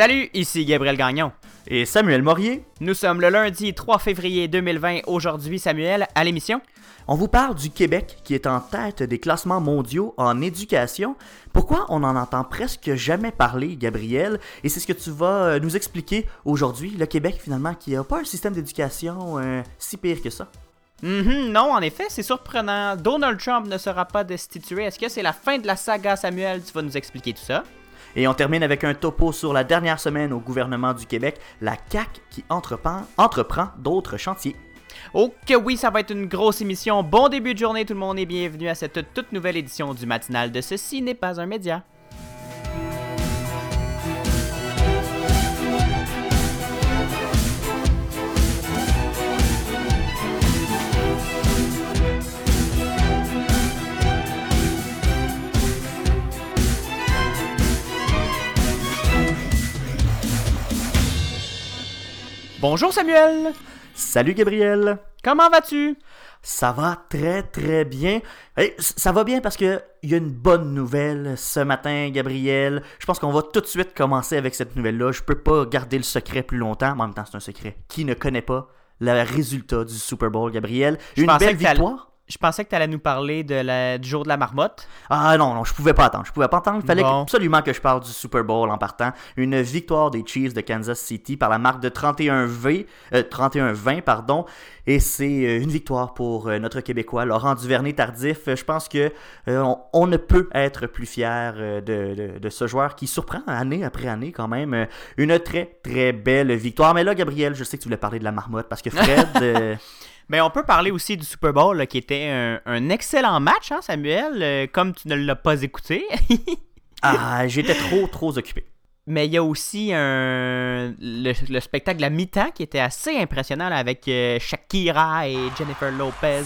Salut, ici Gabriel Gagnon. Et Samuel Morier. Nous sommes le lundi 3 février 2020. Aujourd'hui, Samuel, à l'émission. On vous parle du Québec qui est en tête des classements mondiaux en éducation. Pourquoi on en entend presque jamais parler, Gabriel? Et c'est ce que tu vas euh, nous expliquer aujourd'hui. Le Québec, finalement, qui n'a pas un système d'éducation euh, si pire que ça. Mhm, non, en effet, c'est surprenant. Donald Trump ne sera pas destitué. Est-ce que c'est la fin de la saga, Samuel? Tu vas nous expliquer tout ça. Et on termine avec un topo sur la dernière semaine au gouvernement du Québec, la CAC qui entreprend, entreprend d'autres chantiers. Ok, oui, ça va être une grosse émission. Bon début de journée, tout le monde, et bienvenue à cette toute nouvelle édition du matinal de Ceci n'est pas un média. Bonjour Samuel. Salut Gabriel. Comment vas-tu? Ça va très très bien. Hey, ça va bien parce que il y a une bonne nouvelle ce matin, Gabriel. Je pense qu'on va tout de suite commencer avec cette nouvelle-là. Je peux pas garder le secret plus longtemps. Mais en même temps, c'est un secret. Qui ne connaît pas le résultat du Super Bowl, Gabriel? Je une belle victoire? Je pensais que tu allais nous parler de la, du jour de la marmotte. Ah non, non, je pouvais pas attendre. Je pouvais pas attendre. Il fallait absolument que je parle du Super Bowl en partant. Une victoire des Chiefs de Kansas City par la marque de 31-20, euh, 31-20 pardon. Et c'est euh, une victoire pour euh, notre Québécois, Laurent Duvernay-Tardif. Je pense que euh, on, ne peut être plus fier de, de, de, ce joueur qui surprend année après année quand même. Une très, très belle victoire. Mais là, Gabriel, je sais que tu voulais parler de la marmotte parce que Fred... Mais on peut parler aussi du Super Bowl qui était un, excellent match, hein, Samuel, euh, comme tu ne l'as pas écouté. ah, j'étais trop, trop occupé. Mais il y a aussi un, le, spectacle à mi-temps qui était assez impressionnant avec euh, Shakira et Jennifer Lopez.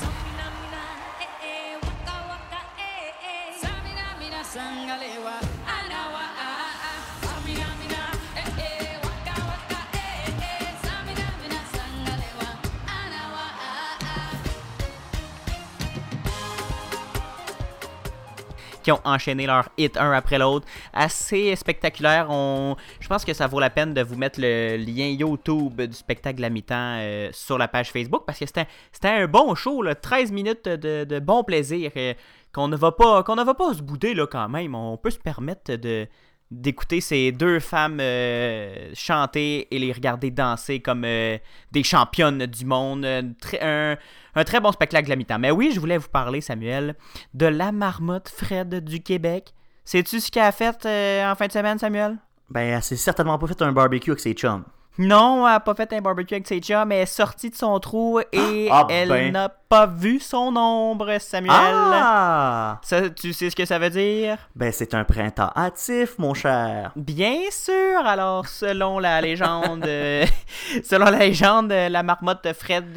Qui ont enchaîné leur hit un après l'autre. Assez spectaculaire. On... Je pense que ça vaut la peine de vous mettre le lien YouTube du spectacle de la mi-temps euh, sur la page Facebook parce que c'était un bon show, là. 13 minutes de, bon plaisir. Euh, qu'on ne va pas qu'on ne va pas se bouder quand même. On peut se permettre de d'écouter ces deux femmes euh, chanter et les regarder danser comme des championnes du monde. un, un très bon spectacle la mi-temps. Mais oui, je voulais vous parler, Samuel, de la marmotte Fred du Québec. Sais-tu ce qu'elle a fait euh, en fin de semaine, Samuel? Ben, elle s'est certainement pas fait un barbecue avec ses chums. Non, elle n'a pas fait un barbecue avec ses mais elle est sortie de son trou et ah, elle ben. n'a pas vu son ombre, Samuel. Ah! Ça, tu sais ce que ça veut dire? Ben, c'est un printemps hâtif, mon cher. Bien sûr! Alors, selon la légende, selon la légende, la marmotte Fred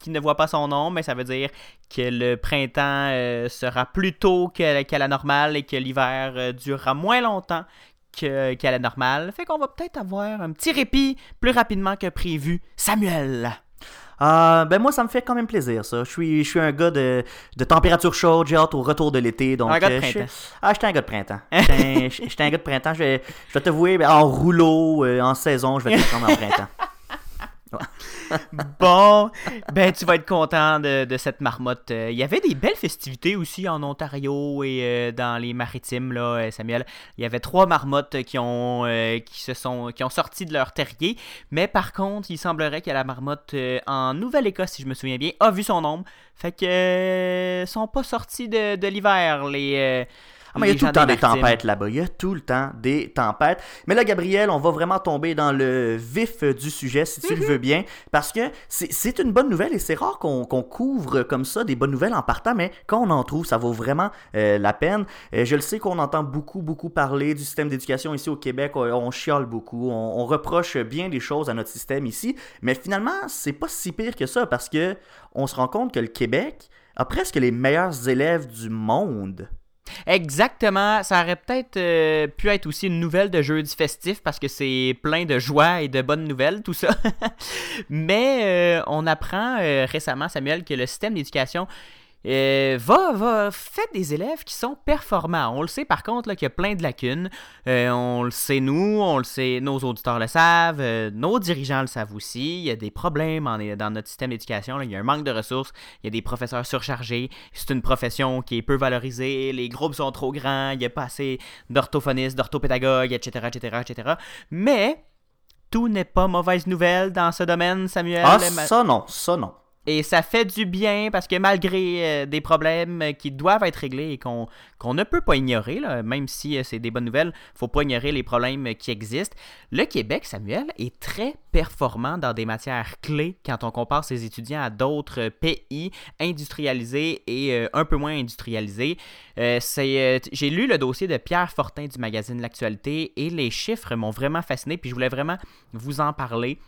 qui ne voit pas son ombre, mais ben, ça veut dire que le printemps euh, sera plus tôt qu'à la normale et que l'hiver euh, durera moins longtemps qu'à la normale. Fait qu'on va peut-être avoir un petit répit plus rapidement que prévu. Samuel! Euh, ben moi, ça me fait quand même plaisir, ça. Je suis, je suis un gars de, de température chaude, j'ai hâte au retour de l'été. Donc, un gars de euh, printemps. Ah, j'étais un gars de printemps. J'étais un, gars de printemps. Je vais, je vais t'avouer, ben, en rouleau, euh, en saison, je vais te prendre en printemps. bon, ben tu vas être content de, cette marmotte. Euh, il y avait des belles festivités aussi en Ontario et euh, dans les maritimes, là, euh, Samuel. Il y avait trois marmottes qui ont, qui ont sorti de leur terrier. Mais par contre, il semblerait que la marmotte en Nouvelle-Écosse, si je me souviens bien, a vu son ombre. Fait que sont pas sortis de, de l'hiver, les ah, mais il y a tout le temps des tempêtes là-bas. Il y a tout le temps des tempêtes. Mais là, Gabriel, on va vraiment tomber dans le vif du sujet, si tu le mhm. veux bien, parce que c'est une bonne nouvelle et c'est rare qu'on couvre comme ça des bonnes nouvelles en partant, mais quand on en trouve, ça vaut vraiment euh, la peine. Euh, je le sais qu'on entend beaucoup, beaucoup parler du système d'éducation ici au Québec. On, chiale beaucoup. On, reproche bien des choses à notre système ici. Mais finalement, c'est pas si pire que ça parce que on se rend compte que le Québec a presque les meilleurs élèves du monde. Exactement. Ça aurait peut-être euh, pu être aussi une nouvelle de jeudi festif parce que c'est plein de joie et de bonnes nouvelles, tout ça. Mais euh, on apprend euh, récemment, Samuel, que le système d'éducation euh, va, va, faites des élèves qui sont performants. On le sait par contre qu'il y a plein de lacunes. Euh, on le sait nous, on le sait, nos auditeurs le savent, euh, nos dirigeants le savent aussi. Il y a des problèmes dans notre système d'éducation. Il y a un manque de ressources, il y a des professeurs surchargés. C'est une profession qui est peu valorisée, les groupes sont trop grands, il n'y a pas assez d'orthophonistes, d'orthopédagogues, etc., etc., etc. Mais tout n'est pas mauvaise nouvelle dans ce domaine, Samuel. Ah, ça non, ça non. Et ça fait du bien parce que malgré euh, des problèmes qui doivent être réglés et qu'on ne peut pas ignorer, même si euh, c'est des bonnes nouvelles, faut pas ignorer les problèmes qui existent. Le Québec, Samuel, est très performant dans des matières clés quand on compare ses étudiants à d'autres pays industrialisés et euh, un peu moins industrialisés. J'ai lu le dossier de Pierre Fortin du magazine L'actualité et les chiffres m'ont vraiment fasciné, puis je voulais vraiment vous en parler.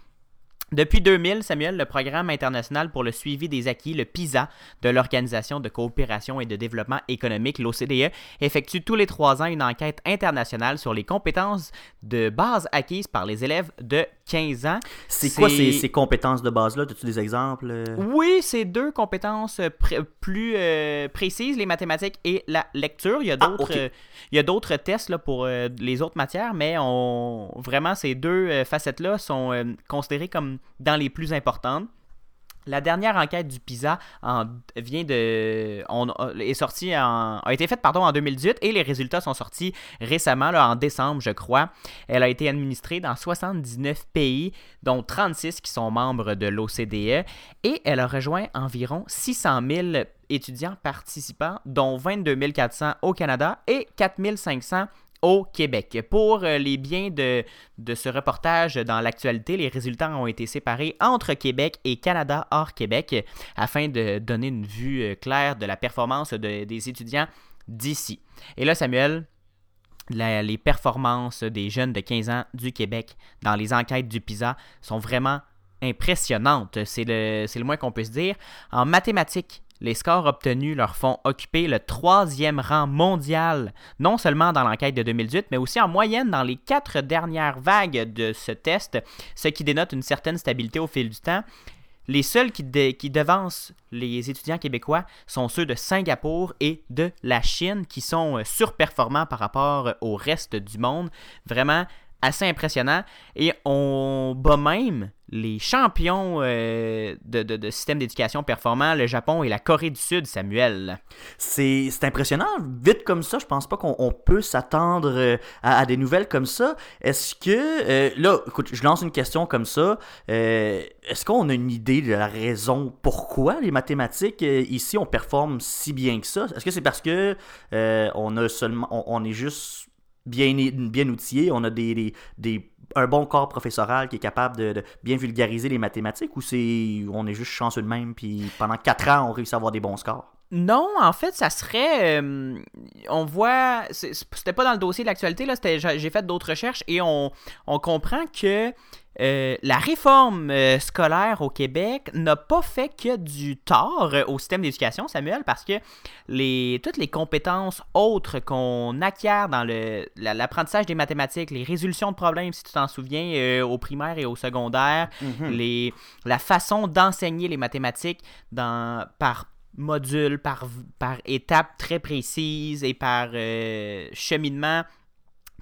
Depuis 2000, Samuel, le programme international pour le suivi des acquis, le PISA, de l'Organisation de coopération et de développement économique, l'OCDE, effectue tous les trois ans une enquête internationale sur les compétences de base acquises par les élèves de 15 ans. C'est quoi ces, compétences de base-là? As-tu des exemples? Oui, c'est deux compétences plus euh, précises, les mathématiques et la lecture. Il y a ah, d'autres il d'autres tests là, pour euh, les autres matières, mais on, vraiment, ces deux euh, facettes-là sont considérées comme dans les plus importantes. La dernière enquête du PISA en, vient de, est sortie a été faite pardon, en 2018 et les résultats sont sortis récemment, là, en décembre, je crois. Elle a été administrée dans 79 pays, dont 36 qui sont membres de l'OCDE, et elle a rejoint environ 600 000 étudiants participants, dont 22 400 au Canada et 4 500 au Québec. Pour euh, les biens de, ce reportage dans l'actualité, les résultats ont été séparés entre Québec et Canada hors Québec afin de donner une vue euh, claire de la performance des étudiants d'ici. Et là, Samuel, les performances des jeunes de 15 ans du Québec dans les enquêtes du PISA sont vraiment impressionnantes. C'est le, le moins qu'on puisse dire. En mathématiques, les scores obtenus leur font occuper le troisième rang mondial, non seulement dans l'enquête de 2018, mais aussi en moyenne dans les quatre dernières vagues de ce test, ce qui dénote une certaine stabilité au fil du temps. Les seuls qui, qui, devancent les étudiants québécois sont ceux de Singapour et de la Chine, qui sont euh, surperformants par rapport au reste du monde. Vraiment assez impressionnant. Et on bat même les champions euh, de, système d'éducation performant, le Japon et la Corée du Sud, Samuel. C'est impressionnant. Vite comme ça, je pense pas qu'on peut s'attendre euh, à, des nouvelles comme ça. Est-ce que, euh, là, écoute, je lance une question comme ça. Est-ce qu'on a une idée de la raison pourquoi les mathématiques ici on performe si bien que ça? Est-ce que c'est parce que on a seulement, on, est juste bien, bien outillé, on a des, des un bon corps professoral qui est capable de, bien vulgariser les mathématiques ou c'est on est juste chanceux de même puis pendant quatre ans on réussit à avoir des bons scores? Non, en fait, ça serait. Euh, on voit. C'était pas dans le dossier de l'actualité, là. J'ai fait d'autres recherches et on, on comprend que euh, la réforme euh, scolaire au Québec n'a pas fait que du tort euh, au système d'éducation, Samuel, parce que les, toutes les compétences autres qu'on acquiert dans l'apprentissage des mathématiques, les résolutions de problèmes, si tu t'en souviens, au primaire et au secondaire, mhm. les, la façon d'enseigner les mathématiques dans, par module, par, par étape très précise et par cheminement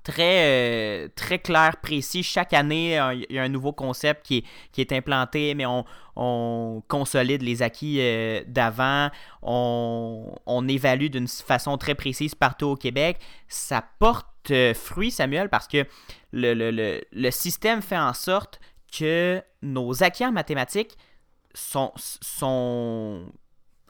très, euh, très clair, précis. Chaque année, il y a un nouveau concept qui est, qui est implanté, mais on, on consolide les acquis euh, d'avant, on, on, évalue d'une façon très précise partout au Québec. Ça porte euh, fruit, Samuel, parce que le, le, le, le, système fait en sorte que nos acquis en mathématiques sont, sont,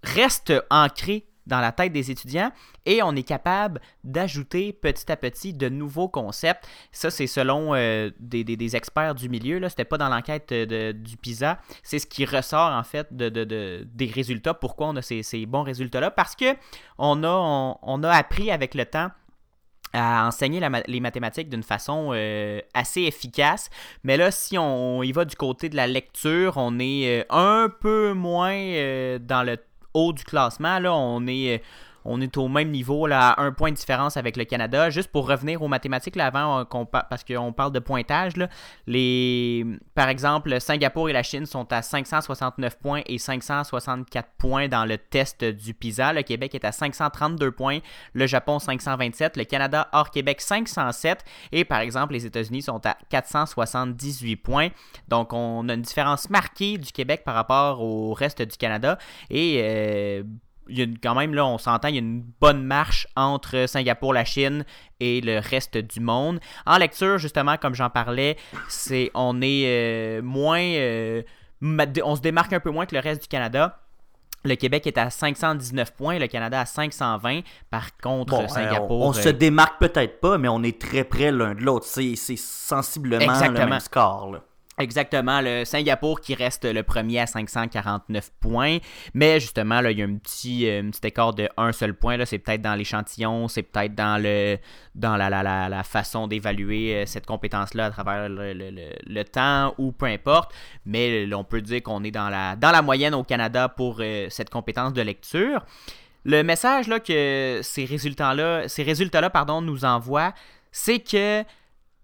restent ancrés dans la tête des étudiants et on est capable d'ajouter petit à petit de nouveaux concepts. Ça, c'est selon euh, des, experts du milieu. Ce n'était pas dans l'enquête du PISA. C'est ce qui ressort en fait de, des résultats. Pourquoi on a ces, bons résultats-là? Parce que on a, on, a appris avec le temps à enseigner les mathématiques d'une façon euh, assez efficace. Mais là, si on, y va du côté de la lecture, on est euh, un peu moins dans le haut du classement. Là, on est on est au même niveau, là, à un point de différence avec le Canada. Juste pour revenir aux mathématiques, là, avant, parce qu'on parle de pointage, là, les, par exemple, Singapour et la Chine sont à 569 points et 564 points dans le test du PISA. Le Québec est à 532 points, le Japon 527, le Canada hors Québec 507 et par exemple, les États-Unis sont à 478 points. Donc, on a une différence marquée du Québec par rapport au reste du Canada. Et euh, il y a quand même, là, on s'entend, il y a une bonne marche entre Singapour, la Chine et le reste du monde. En lecture, justement, comme j'en parlais, c'est on est euh, moins. Euh, on se démarque un peu moins que le reste du Canada. Le Québec est à 519 points, le Canada à 520. Par contre, Singapour. on, se démarque peut-être pas, mais on est très près l'un de l'autre. C'est sensiblement le même score. Là. Exactement, le Singapour qui reste le premier à 549 points, mais justement, là, il y a un petit, euh, écart de un seul point, c'est peut-être dans l'échantillon, c'est peut-être dans, le, dans la, la, la, façon d'évaluer euh, cette compétence-là à travers le, temps ou peu importe, mais on peut dire qu'on est dans la, dans la moyenne au Canada pour euh, cette compétence de lecture. Le message là, que ces résultats-là, ces résultats-là pardon, nous envoient, c'est que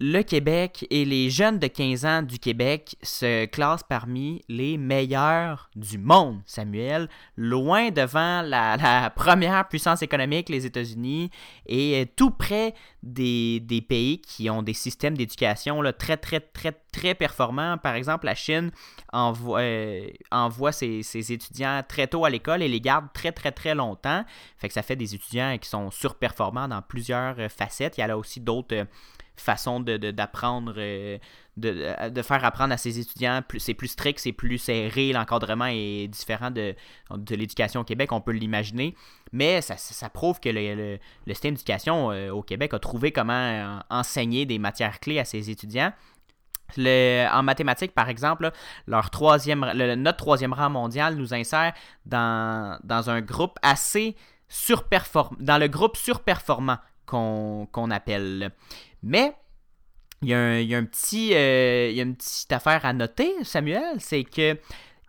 le Québec et les jeunes de 15 ans du Québec se classent parmi les meilleurs du monde, Samuel, loin devant la, première puissance économique, les États-Unis, et tout près des, pays qui ont des systèmes d'éducation très, très, très, très performants. Par exemple, la Chine envoie, euh, ses, étudiants très tôt à l'école et les garde très, très, très longtemps. Fait que ça fait des étudiants qui sont surperformants dans plusieurs facettes. Il y a là aussi d'autres façon d'apprendre, de, de, de, faire apprendre à ses étudiants. C'est plus strict, c'est plus serré, l'encadrement est différent de, de l'éducation au Québec, on peut l'imaginer. Mais ça, ça, prouve que le, le, système d'éducation euh, au Québec a trouvé comment euh, enseigner des matières clés à ses étudiants. Le, en mathématiques, par exemple, leur troisième, notre troisième rang mondial nous insère dans, dans un groupe assez surperformant, dans le groupe surperformant qu'on appelle. Mais il y, a un, petit, euh, il y a une petite affaire à noter, Samuel, c'est que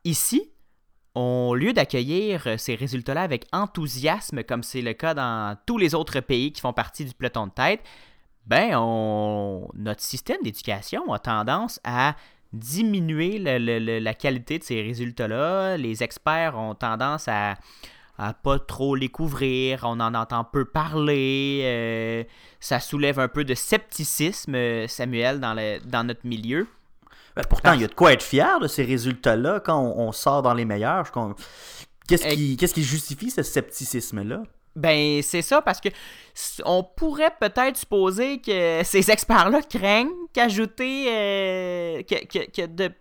ici, au lieu d'accueillir ces résultats-là avec enthousiasme, comme c'est le cas dans tous les autres pays qui font partie du peloton de tête, ben, on, notre système d'éducation a tendance à diminuer la qualité de ces résultats-là. Les experts ont tendance à à pas trop les couvrir, on en entend peu parler, euh, ça soulève un peu de scepticisme, euh, Samuel, dans, le, dans notre milieu. Ben, pourtant, il y a de quoi être fier de ces résultats-là quand on, sort dans les meilleurs. Qu'est-ce qui, justifie ce scepticisme-là? Ben, c'est ça, parce que on pourrait peut-être supposer que ces experts-là craignent qu'ajouter euh, que, que, que, de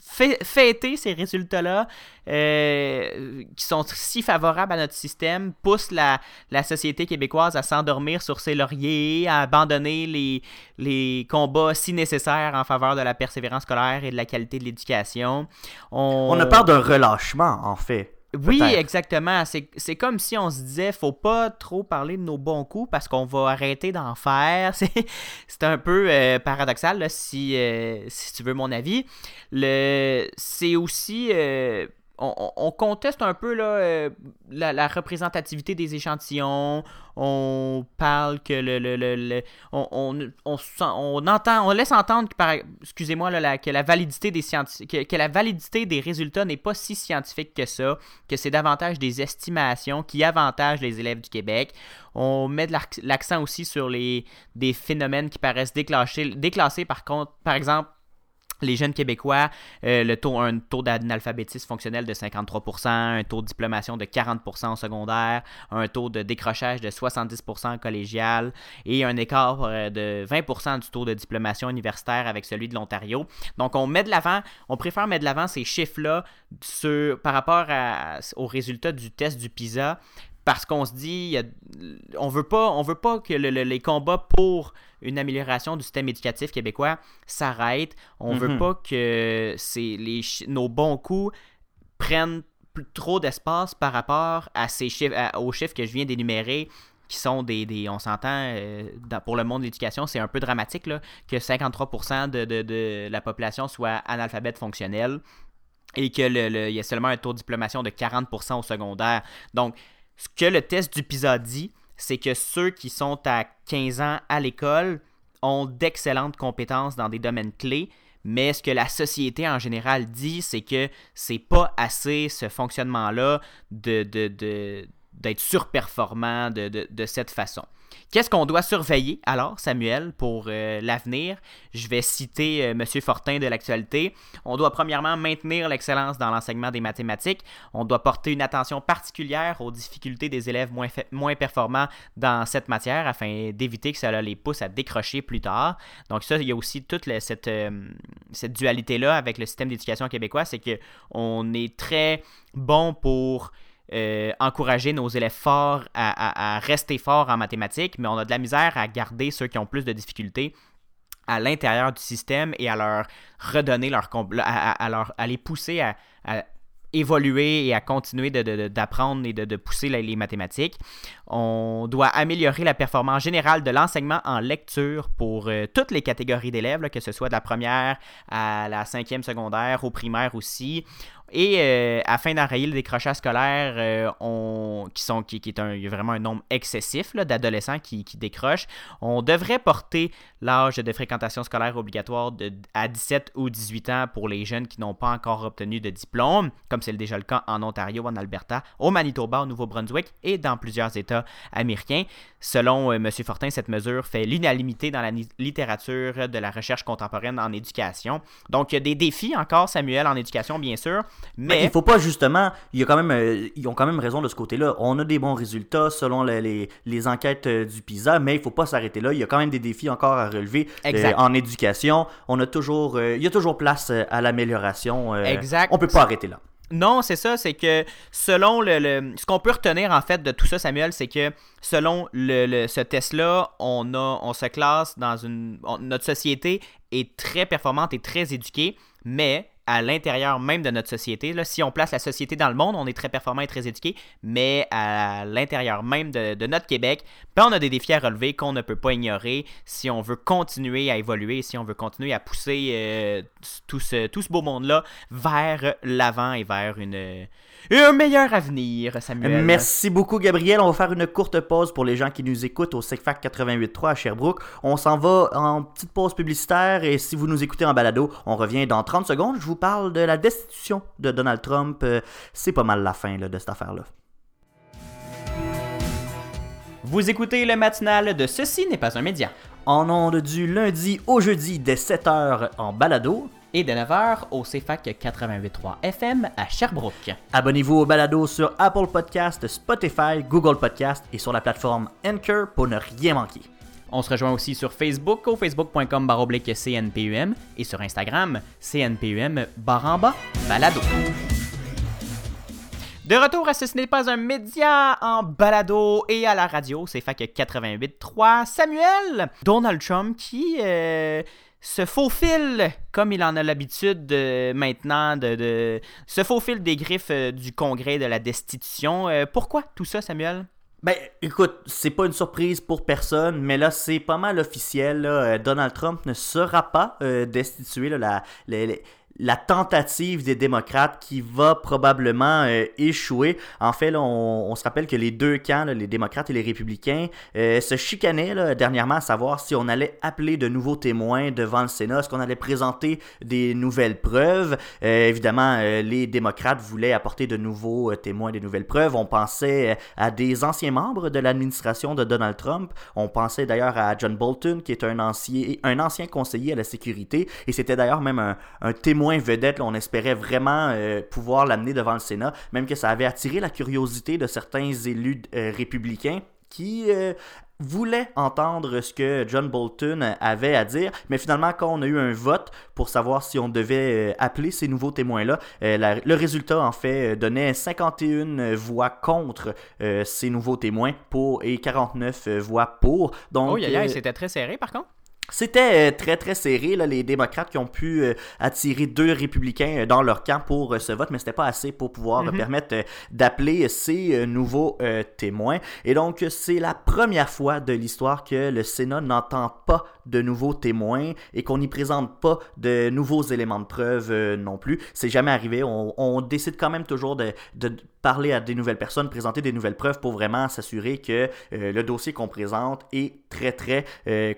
fêter ces résultats-là euh, qui sont si favorables à notre système pousse la, la société québécoise à s'endormir sur ses lauriers, à abandonner les, les combats si nécessaires en faveur de la persévérance scolaire et de la qualité de l'éducation. On... On a peur d'un relâchement, en fait. Oui, exactement. C'est comme si on se disait, faut pas trop parler de nos bons coups parce qu'on va arrêter d'en faire. C'est un peu euh, paradoxal, si, euh, si tu veux mon avis. C'est aussi euh, on, conteste un peu euh, la, représentativité des échantillons. On parle que le, le, on, on, entend, on laisse entendre que, par, excusez-moi, là, que la validité des que, la validité des résultats n'est pas si scientifique que ça, que c'est davantage des estimations qui avantagent les élèves du Québec. On met de l'accent aussi sur les des phénomènes qui paraissent déclassés, déclassés par contre, par exemple les jeunes Québécois, euh, un taux d'analphabétisme fonctionnel de 53%, un taux de diplomation de 40% au secondaire, un taux de décrochage de 70% collégial et un écart euh, de 20% du taux de diplomation universitaire avec celui de l'Ontario. Donc on met de l'avant, on préfère mettre de l'avant ces chiffres-là par rapport aux résultats du test du PISA parce qu'on se dit, on veut pas, on veut pas que les combats pour une amélioration du système éducatif québécois s'arrêtent. On veut mhm. pas que les, nos bons coups prennent trop d'espace par rapport à ces chiffres, aux chiffres que je viens d'énumérer qui sont des, on s'entend, euh, pour le monde de l'éducation, c'est un peu dramatique là, que 53% de, de, la population soit analphabète fonctionnelle et qu'il y a seulement un taux de diplomation de 40% au secondaire. Donc, ce que le test du PISA dit, c'est que ceux qui sont à 15 ans à l'école ont d'excellentes compétences dans des domaines clés, mais ce que la société en général dit, c'est que c'est pas assez ce fonctionnement-là de, d'être surperformant de cette façon. Qu'est-ce qu'on doit surveiller alors, Samuel, pour euh, l'avenir? Je vais citer euh, M. Fortin de l'actualité. On doit premièrement maintenir l'excellence dans l'enseignement des mathématiques. On doit porter une attention particulière aux difficultés des élèves moins, performants dans cette matière afin d'éviter que cela les pousse à décrocher plus tard. Donc ça, il y a aussi toute cette, euh, cette dualité-là avec le système d'éducation québécois, c'est qu'on est très bon pour euh, encourager nos élèves forts à, rester forts en mathématiques, mais on a de la misère à garder ceux qui ont plus de difficultés à l'intérieur du système et à leur redonner leur à, à, les pousser à, évoluer et à continuer d'apprendre et de, pousser les, mathématiques. On doit améliorer la performance générale de l'enseignement en lecture pour euh, toutes les catégories d'élèves, que ce soit de la première à la cinquième secondaire, au primaire aussi. Et euh, afin d'enrayer le décrochage scolaire, euh, qui, est vraiment un nombre excessif d'adolescents qui, décrochent, on devrait porter l'âge de fréquentation scolaire obligatoire à 17 ou 18 ans pour les jeunes qui n'ont pas encore obtenu de diplôme, comme c'est déjà le cas en Ontario, en Alberta, au Manitoba, au Nouveau-Brunswick et dans plusieurs États américains. Selon euh, M. Fortin, cette mesure fait l'unanimité dans la littérature de la recherche contemporaine en éducation. Donc, il y a des défis encore, Samuel, en éducation, bien sûr, mais... il faut pas justement, il y a quand même, euh, ils ont quand même raison de ce côté-là. On a des bons résultats selon les, les, enquêtes euh, du PISA, mais il faut pas s'arrêter là. Il y a quand même des défis encore à relever euh, en éducation. On a toujours, il y a toujours place à l'amélioration. exact. On peut pas arrêter là. Non, c'est ça, c'est que selon le, ce qu'on peut retenir en fait de tout ça, Samuel, c'est que selon le, ce test-là, on a, on se classe dans une, notre société est très performante et très éduquée, mais à l'intérieur même de notre société. Si on place la société dans le monde, on est très performant et très éduqué, mais à l'intérieur même de, notre Québec, ben, on a des défis à relever qu'on ne peut pas ignorer si on veut continuer à évoluer, si on veut continuer à pousser euh, ce, tout ce beau monde-là vers l'avant et vers une un meilleur avenir, Samuel. Merci beaucoup, Gabriel. On va faire une courte pause pour les gens qui nous écoutent au SecFac 88.3 à Sherbrooke. On s'en va en petite pause publicitaire et si vous nous écoutez en balado, on revient dans 30 secondes. Je vous parle de la destitution de Donald Trump. Euh, c'est pas mal la fin de cette affaire-là. Vous écoutez le matinal de Ceci n'est pas un média. En ondes du lundi au jeudi dès 7h en balado et de 9h au CFAC 88.3 FM à Sherbrooke. Abonnez-vous au balado sur Apple Podcast, Spotify, Google Podcast et sur la plateforme Anchor pour ne rien manquer. On se rejoint aussi sur Facebook au facebook.com baroblique CNPUM et sur Instagram CNPUM baramba balado. De retour à ce, ce n'est pas un média en balado et à la radio, c'est FAC 88.3. Samuel, Donald Trump qui euh, se faufile, comme il en a l'habitude maintenant, de, se faufile des griffes euh, du Congrès de la destitution. Euh, pourquoi tout ça, Samuel? Ben, écoute, c'est pas une surprise pour personne, mais là, c'est pas mal officiel. Euh, Donald Trump ne sera pas destitué. la, la tentative des démocrates qui va probablement euh, échouer. En fait, on, se rappelle que les deux camps, les démocrates et les républicains, euh, se chicanaient dernièrement à savoir si on allait appeler de nouveaux témoins devant le Sénat, est-ce qu'on allait présenter des nouvelles preuves. Euh, évidemment, les démocrates voulaient apporter de nouveaux témoins, des nouvelles preuves. On pensait à des anciens membres de l'administration de Donald Trump. On pensait d'ailleurs à John Bolton, qui est un ancien, un ancien conseiller à la sécurité, et c'était d'ailleurs même un, un témoin vedette. on espérait vraiment euh, pouvoir l'amener devant le Sénat, même que ça avait attiré la curiosité de certains élus euh, républicains qui euh, voulaient entendre ce que John Bolton avait à dire, mais finalement, quand on a eu un vote pour savoir si on devait appeler ces nouveaux témoins-là, le résultat, en fait, donnait 51 voix contre ces nouveaux témoins pour, et 49 voix pour. Donc, oh, c'était très serré, par contre. C'était euh, très très serré, là, les démocrates qui ont pu euh, attirer deux républicains euh, dans leur camp pour ce vote, mais c'était pas assez pour pouvoir mhm. permettre d'appeler ces nouveaux témoins. Et donc c'est la première fois de l'histoire que le Sénat n'entend pas de nouveaux témoins et qu'on n'y présente pas de nouveaux éléments de preuve non plus. C'est jamais arrivé. On, décide quand même toujours de, de, parler à des nouvelles personnes, présenter des nouvelles preuves pour vraiment s'assurer que le dossier qu'on présente est très très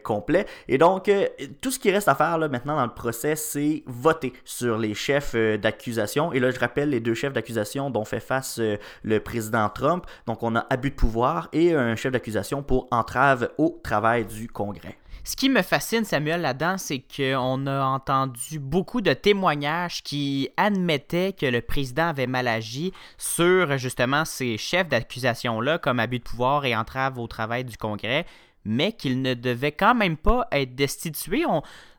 complet. Et donc, euh, tout ce qui reste à faire maintenant dans le procès, c'est voter sur les chefs euh, d'accusation. Et là, je rappelle les deux chefs d'accusation dont fait face euh, le président Trump. Donc, on a abus de pouvoir et un chef d'accusation pour entrave au travail du Congrès. Ce qui me fascine, Samuel, là-dedans, c'est qu'on a entendu beaucoup de témoignages qui admettaient que le président avait mal agi sur justement ces chefs d'accusation-là, comme abus de pouvoir et entrave au travail du Congrès mais qu'il ne devait quand même pas être destitué.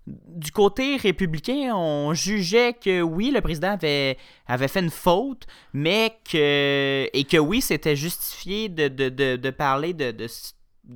du côté républicain, on jugeait que oui, le président avait, avait fait une faute, mais que et que oui, c'était justifié de, de, parler de, de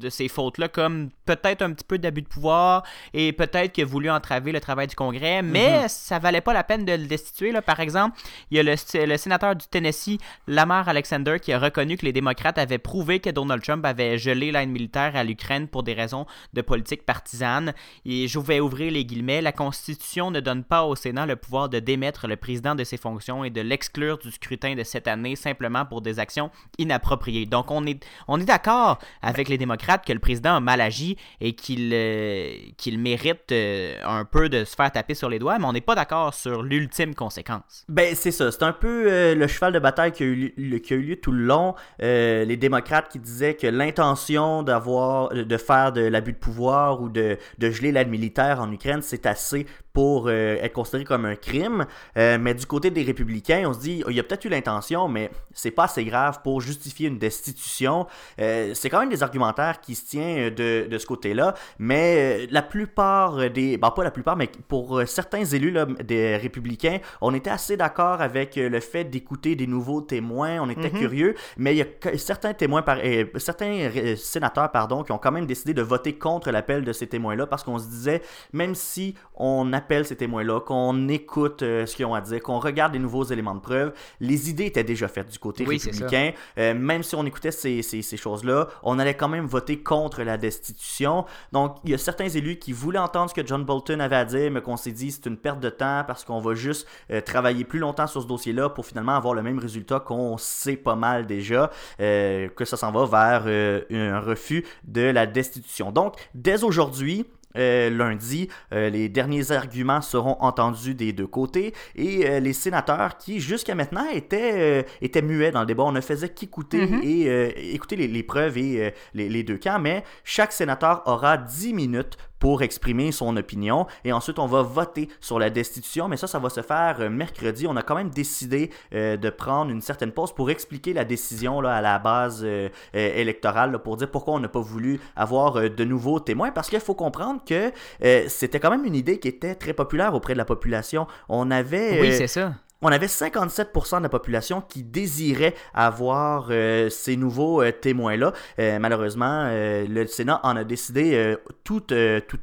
ces fautes-là comme peut-être un petit peu d'abus de pouvoir et peut-être qu'il a voulu entraver le travail du Congrès, mais mhm. ça valait pas la peine de le destituer. Là. Par exemple, il y a le, le, sénateur du Tennessee, Lamar Alexander, qui a reconnu que les démocrates avaient prouvé que Donald Trump avait gelé l'aide militaire à l'Ukraine pour des raisons de politique partisane. Et je vais ouvrir les guillemets, la Constitution ne donne pas au Sénat le pouvoir de démettre le président de ses fonctions et de l'exclure du scrutin de cette année simplement pour des actions inappropriées. Donc on est, on est d'accord avec les démocrates que le président a mal agi et qu'il euh, mérite euh, un peu de se faire taper sur les doigts, mais on n'est pas d'accord sur l'ultime conséquence. Ben, c'est ça. C'est un peu euh, le cheval de bataille qui a eu, qui a eu lieu tout le long. les démocrates qui disaient que l'intention d'avoir de faire de l'abus de pouvoir ou de, de geler l'aide militaire en Ukraine, c'est assez pour euh, être considéré comme un crime. Euh, mais du côté des républicains, on se dit, il y a peut-être eu l'intention, mais c'est pas assez grave pour justifier une destitution. Euh, c'est quand même des argumentaires qui se tiennent de, de ce côté-là, mais la plupart des, ben pas la plupart, mais pour certains élus là, des républicains, on était assez d'accord avec le fait d'écouter des nouveaux témoins, on était mhm. curieux, mais il y a certains témoins, par, certains sénateurs, pardon, qui ont quand même décidé de voter contre l'appel de ces témoins-là parce qu'on se disait, même si on appelle ces témoins-là, qu'on écoute euh, ce qu'ils ont à dire, qu'on regarde les nouveaux éléments de preuve. Les idées étaient déjà faites du côté républicain. Euh, même si on écoutait ces, ces, ces choses-là, on allait quand même voter contre la destitution. Donc, il y a certains élus qui voulaient entendre ce que John Bolton avait à dire, mais qu'on s'est dit c'est une perte de temps parce qu'on va juste euh, travailler plus longtemps sur ce dossier-là pour finalement avoir le même résultat qu'on sait pas mal déjà, que ça s'en va vers un refus de la destitution. Donc, dès aujourd'hui, euh, lundi, euh, les derniers arguments seront entendus des deux côtés et euh, les sénateurs qui jusqu'à maintenant étaient, étaient muets dans le débat, on ne faisait qu'écouter mm-hmm. et écouter les, les, preuves et les, les, deux camps, mais chaque sénateur aura 10 minutes pour exprimer son opinion. Et ensuite, on va voter sur la destitution. Mais ça, ça va se faire euh, mercredi. On a quand même décidé euh, de prendre une certaine pause pour expliquer la décision là, à la base euh, électorale, pour dire pourquoi on n'a pas voulu avoir de nouveaux témoins. Parce qu'il faut comprendre que c'était quand même une idée qui était très populaire auprès de la population. On avait... oui, c'est ça on avait 57% de la population qui désirait avoir euh, ces nouveaux euh, témoins-là. Euh, malheureusement, le Sénat en a décidé tout,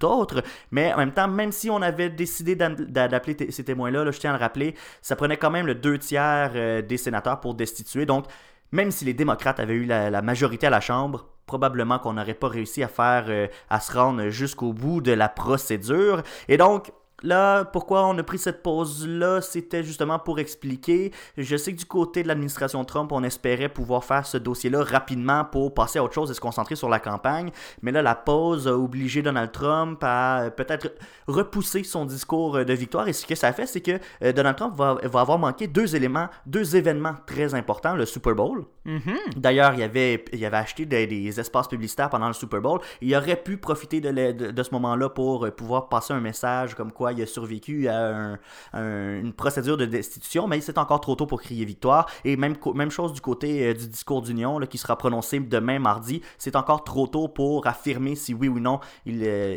autre. Mais en même temps, même si on avait décidé d'appeler ces témoins-là, là, je tiens à le rappeler, ça prenait quand même le deux tiers des sénateurs pour destituer. Donc, même si les démocrates avaient eu la, la majorité à la Chambre, probablement qu'on n'aurait pas réussi à faire, à se rendre jusqu'au bout de la procédure. Et donc, Là, pourquoi on a pris cette pause-là, c'était justement pour expliquer. Je sais que du côté de l'administration Trump, on espérait pouvoir faire ce dossier-là rapidement pour passer à autre chose et se concentrer sur la campagne. Mais là, la pause a obligé Donald Trump à euh, peut-être repousser son discours de victoire. Et ce que ça fait, c'est que euh, Donald Trump va, avoir manqué deux éléments, deux événements très importants. Le Super Bowl. Mm-hmm. D'ailleurs, il avait, il avait acheté des, espaces publicitaires pendant le Super Bowl. Il aurait pu profiter de, de ce moment-là pour euh, pouvoir passer un message comme quoi il a survécu à une procédure de destitution, mais c'est encore trop tôt pour crier victoire. Et même, même chose du côté euh, du discours d'union qui sera prononcé demain mardi, c'est encore trop tôt pour affirmer si oui ou non il, euh,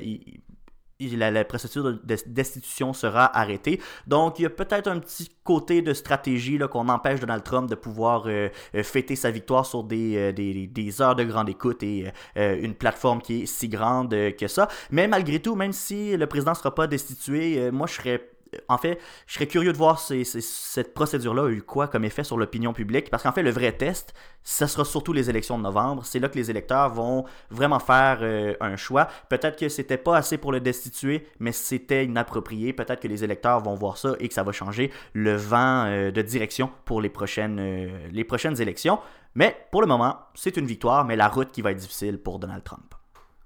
la, procédure de destitution sera arrêtée. Donc, il y a peut-être un petit côté de stratégie qu'on empêche Donald Trump de pouvoir euh, euh, fêter sa victoire sur des, des, des, heures de grande écoute et une plateforme qui est si grande que ça. Mais malgré tout, même si le président ne sera pas destitué, moi, je serais en fait, je serais curieux de voir si, cette procédure-là a eu quoi comme effet sur l'opinion publique, parce qu'en fait, le vrai test, ce sera surtout les élections de novembre. C'est là que les électeurs vont vraiment faire euh, un choix. Peut-être que c'était pas assez pour le destituer, mais c'était inapproprié. Peut-être que les électeurs vont voir ça et que ça va changer le vent euh, de direction pour les prochaines, euh, les prochaines élections. Mais pour le moment, c'est une victoire, mais la route qui va être difficile pour Donald Trump.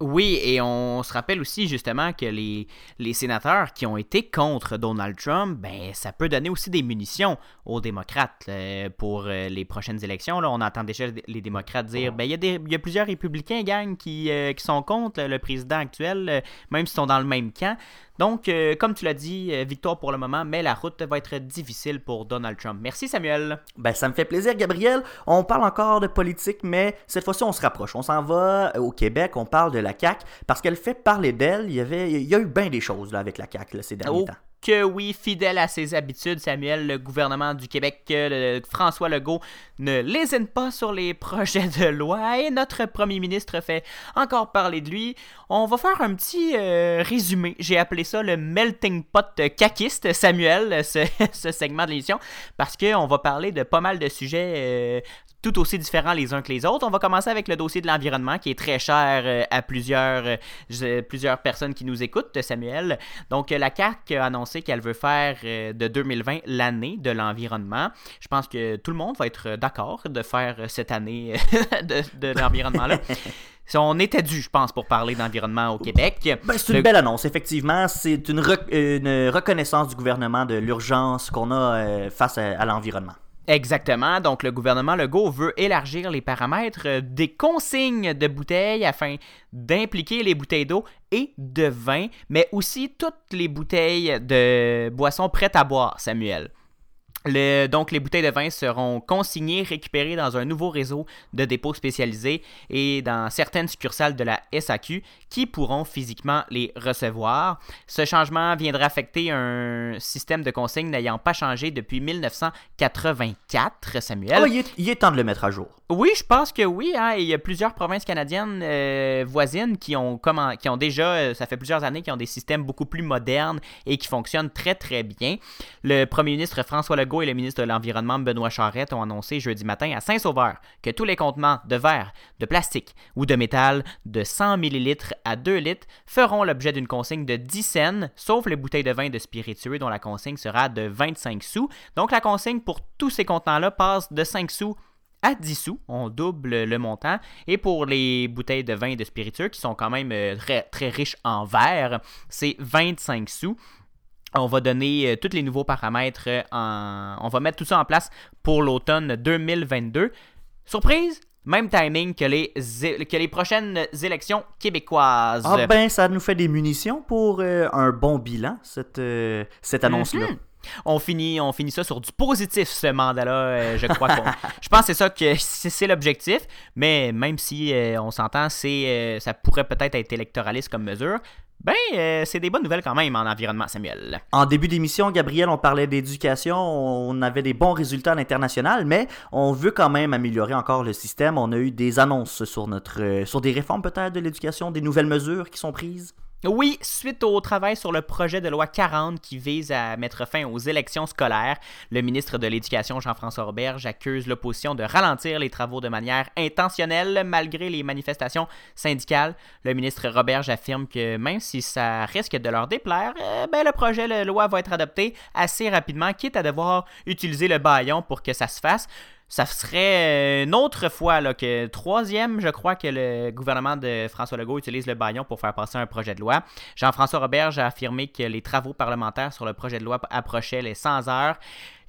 Oui, et on se rappelle aussi justement que les, les sénateurs qui ont été contre Donald Trump, ben ça peut donner aussi des munitions aux démocrates euh, pour euh, les prochaines élections. Là, on entend déjà les démocrates dire ben il y, a des, y a plusieurs républicains, gang, qui, euh, qui sont contre le président actuel, même s'ils sont dans le même camp. Donc, euh, comme tu l'as dit, euh, victoire pour le moment, mais la route va être difficile pour Donald Trump. Merci Samuel. Ben, ça me fait plaisir, Gabriel. On parle encore de politique, mais cette fois-ci, on se rapproche. On s'en va au Québec, on parle de la CAQ, parce qu'elle fait parler d'elle. Il y, avait, il y a eu bien des choses là, avec la CAQ ces derniers oh, temps que oui, fidèle à ses habitudes, Samuel, le gouvernement du Québec, le, François Legault, ne lésine pas sur les projets de loi et notre premier ministre fait encore parler de lui. On va faire un petit euh, résumé. J'ai appelé ça le melting pot caquiste, Samuel, ce, ce segment de l'émission, parce qu'on va parler de pas mal de sujets euh, tout aussi différents les uns que les autres. On va commencer avec le dossier de l'environnement qui est très cher euh, à plusieurs, plusieurs personnes qui nous écoutent, Samuel. Donc, la CAQ a annoncé qu'elle veut faire euh, de 2020 l'année de l'environnement. Je pense que tout le monde va être d'accord de faire cette année de, l'environnement-là. On était dû, je pense, pour parler d'environnement au Québec. Ben, c'est une belle annonce, effectivement. C'est une, reconnaissance du gouvernement de l'urgence qu'on a euh, face à l'environnement. Exactement. Donc, le gouvernement Legault veut élargir les paramètres des consignes de bouteilles afin d'impliquer les bouteilles d'eau et de vin, mais aussi toutes les bouteilles de boissons prêtes à boire, Samuel donc, les bouteilles de vin seront consignées, récupérées dans un nouveau réseau de dépôts spécialisés et dans certaines succursales de la SAQ qui pourront physiquement les recevoir. Ce changement viendra affecter un système de consigne n'ayant pas changé depuis 1984, Samuel. Oh, il, est, temps de le mettre à jour. Oui, je pense que oui. Hein, il y a plusieurs provinces canadiennes euh, voisines qui ont, comment, qui ont déjà, euh, ça fait plusieurs années, qui ont des systèmes beaucoup plus modernes et qui fonctionnent très, très bien. Le premier ministre François Legault et le ministre de l'Environnement Benoît Charette ont annoncé jeudi matin à Saint-Sauveur que tous les contenants de verre, de plastique ou de métal de 100 ml à 2 litres feront l'objet d'une consigne de 10 cents, sauf les bouteilles de vin de spiritueux dont la consigne sera de 25 sous. Donc la consigne pour tous ces contenants-là passe de 5 sous à 10 sous, on double le montant. Et pour les bouteilles de vin de spiritueux, qui sont quand même euh, très, très riches en verre, c'est 25 sous on va donner euh, tous les nouveaux paramètres. Euh, en... On va mettre tout ça en place pour l'automne 2022. Surprise, même timing que les, que les prochaines élections québécoises. Ah ben, ça nous fait des munitions pour euh, un bon bilan, cette, cette annonce-là. Mhm. On finit, on finit ça sur du positif, ce mandat-là. je crois je pense que c'est ça que c'est l'objectif. Mais même si on s'entend, c'est ça pourrait peut-être être électoraliste comme mesure. Ben, euh, c'est des bonnes nouvelles quand même en environnement, Samuel. En début d'émission, Gabriel, on parlait d'éducation, on avait des bons résultats à l'international, mais on veut quand même améliorer encore le système. On a eu des annonces sur notre, euh, sur des réformes peut-être de l'éducation, des nouvelles mesures qui sont prises? Oui, suite au travail sur le projet de loi 40 qui vise à mettre fin aux élections scolaires, le ministre de l'Éducation Jean-François Roberge accuse l'opposition de ralentir les travaux de manière intentionnelle malgré les manifestations syndicales. Le ministre Roberge affirme que même si ça risque de leur déplaire, euh, ben, le projet de loi va être adopté assez rapidement, quitte à devoir utiliser le baillon pour que ça se fasse ça serait une autre fois, là, que troisième, je crois, que le gouvernement de François Legault utilise le baillon pour faire passer un projet de loi. Jean-François Roberge a affirmé que les travaux parlementaires sur le projet de loi approchaient les 100 heures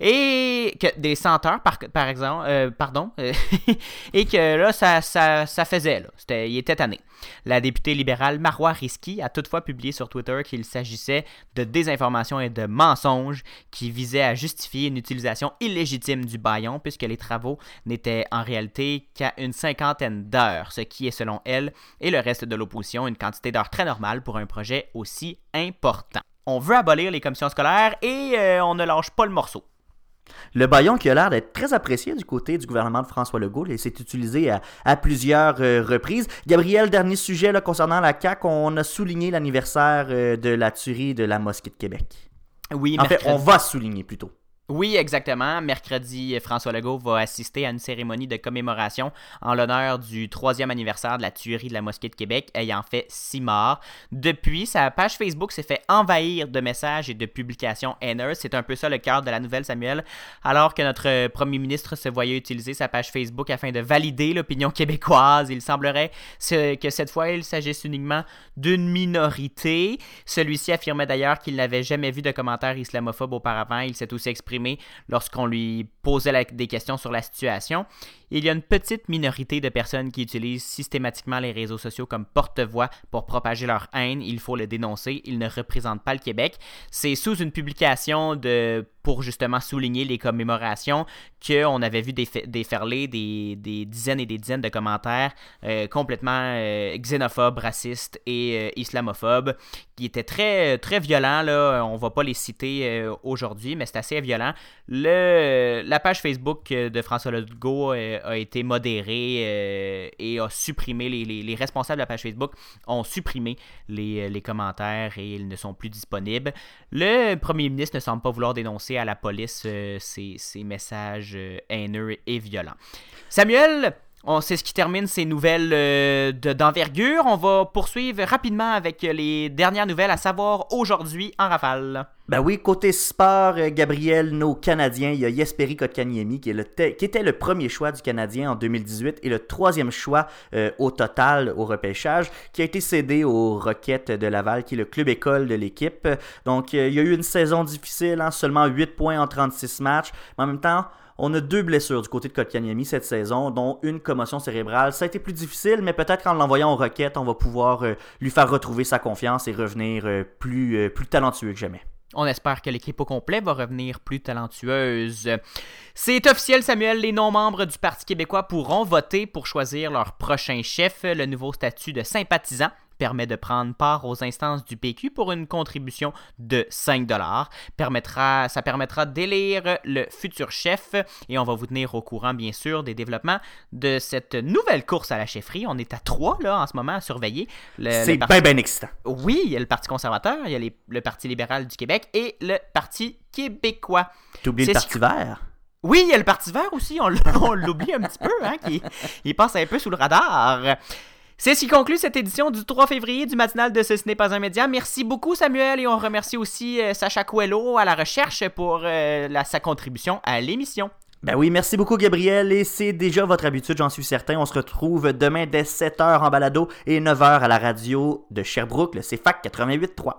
et que des senteurs par, exemple euh, pardon euh, et que là ça, ça, ça faisait là. Il était tanné. La députée libérale Marois Risky a toutefois publié sur Twitter qu'il s'agissait de désinformation et de mensonges qui visaient à justifier une utilisation illégitime du baillon puisque les travaux n'étaient en réalité qu'à une cinquantaine d'heures ce qui est selon elle et le reste de l'opposition une quantité d'heures très normale pour un projet aussi important. On veut abolir les commissions scolaires et euh, on ne lâche pas le morceau le baillon qui a l'air d'être très apprécié du côté du gouvernement de François Legault et s'est utilisé à, plusieurs euh, reprises. Gabriel, dernier sujet là, concernant la CAQ, on a souligné l'anniversaire euh, de la tuerie de la mosquée de Québec. Oui, en fait, on va souligner plutôt. Oui, exactement. Mercredi, François Legault va assister à une cérémonie de commémoration en l'honneur du troisième anniversaire de la tuerie de la mosquée de Québec, ayant fait six morts. Depuis, sa page Facebook s'est fait envahir de messages et de publications haineuses. C'est un peu ça le cœur de la nouvelle, Samuel. Alors que notre premier ministre se voyait utiliser sa page Facebook afin de valider l'opinion québécoise, il semblerait que cette fois, il s'agisse uniquement d'une minorité. Celui-ci affirmait d'ailleurs qu'il n'avait jamais vu de commentaires islamophobes auparavant. Il s'est aussi exprimé lorsqu'on lui posait des questions sur la situation. Il y a une petite minorité de personnes qui utilisent systématiquement les réseaux sociaux comme porte-voix pour propager leur haine. Il faut le dénoncer. Ils ne représentent pas le Québec. C'est sous une publication de pour justement souligner les commémorations qu'on avait vu déferler des, des, dizaines et des dizaines de commentaires euh, complètement euh, xénophobes, racistes et euh, islamophobes qui étaient très, très violents. Là. On va pas les citer aujourd'hui, mais c'est assez violent. Le, la page Facebook de François Legault a été modérée et a supprimé, les, les, responsables de la page Facebook ont supprimé les, les commentaires et ils ne sont plus disponibles. Le premier ministre ne semble pas vouloir dénoncer à la police euh, ces, messages euh, haineux et violents. Samuel, on ce qui termine ces nouvelles euh, d'envergure. On va poursuivre rapidement avec les dernières nouvelles, à savoir aujourd'hui en rafale. Ben oui, côté sport, euh, Gabriel, nos Canadiens, il y a Jesperi Kotkaniemi qui, qui était le premier choix du Canadien en 2018 et le troisième choix euh, au total au repêchage, qui a été cédé aux Roquettes de Laval, qui est le club école de l'équipe. Donc, il y a eu une saison difficile, hein, seulement 8 points en 36 matchs. Mais en même temps, on a deux blessures du côté de Kotkaniemi cette saison, dont une commotion cérébrale. Ça a été plus difficile, mais peut-être qu'en l'envoyant aux Roquettes, on va pouvoir euh, lui faire retrouver sa confiance et revenir euh, plus, euh, plus talentueux que jamais. On espère que l'équipe au complet va revenir plus talentueuse. C'est officiel, Samuel, les non-membres du Parti québécois pourront voter pour choisir leur prochain chef. Le nouveau statut de sympathisant permet de prendre part aux instances du PQ pour une contribution de 5 permettra Ça permettra d'élire le futur chef et on va vous tenir au courant, bien sûr, des développements de cette nouvelle course à la chefferie. On est à trois, là, en ce moment, à surveiller. C'est bien, bien excitant. Oui, il y a le Parti conservateur, il y a le Parti libéral du Québec et le Parti québécois. T'oublies le Parti vert? Oui, il y a le Parti vert aussi, on l'oublie un petit peu, hein, qui il passe un peu sous le radar. C'est ce qui conclut cette édition du 3 février du matinal de Ce, n'est pas un média. Merci beaucoup Samuel et on remercie aussi euh, Sacha Coelho à la recherche pour euh, sa contribution à l'émission. Ben oui, merci beaucoup Gabriel et c'est déjà votre habitude, j'en suis certain. On se retrouve demain dès 7h en balado et 9h à la radio de Sherbrooke, le CFAC 88.3.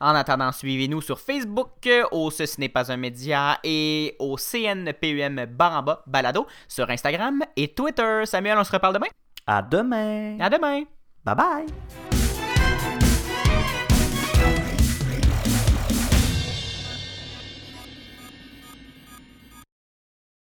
En attendant, suivez-nous sur Facebook, euh, au Ce n'est pas un média et au CNPUM Baramba Balado sur Instagram et Twitter. Samuel, on se reparle demain? À demain. À demain. Bye bye.